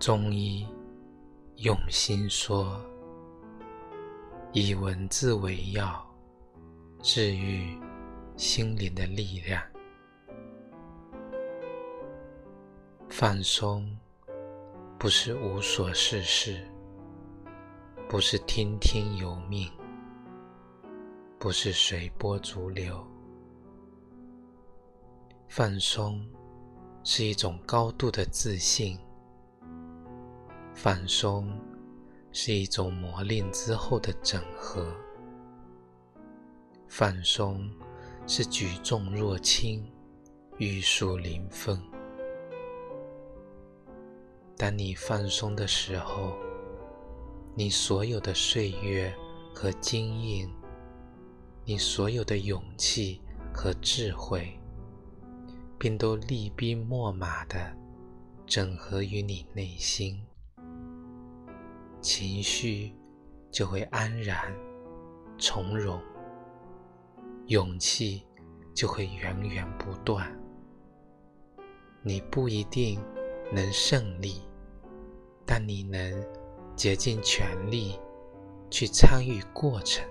中医用心说，以文字为药，治愈心灵的力量。放松不是无所事事，不是听天由命，不是随波逐流。放松是一种高度的自信。放松是一种磨练之后的整合，放松是举重若轻、玉树临风。当你放松的时候，你所有的岁月和经验，你所有的勇气和智慧，便都厉兵秣马的整合于你内心。情绪就会安然从容，勇气就会源源不断。你不一定能胜利，但你能竭尽全力去参与过程。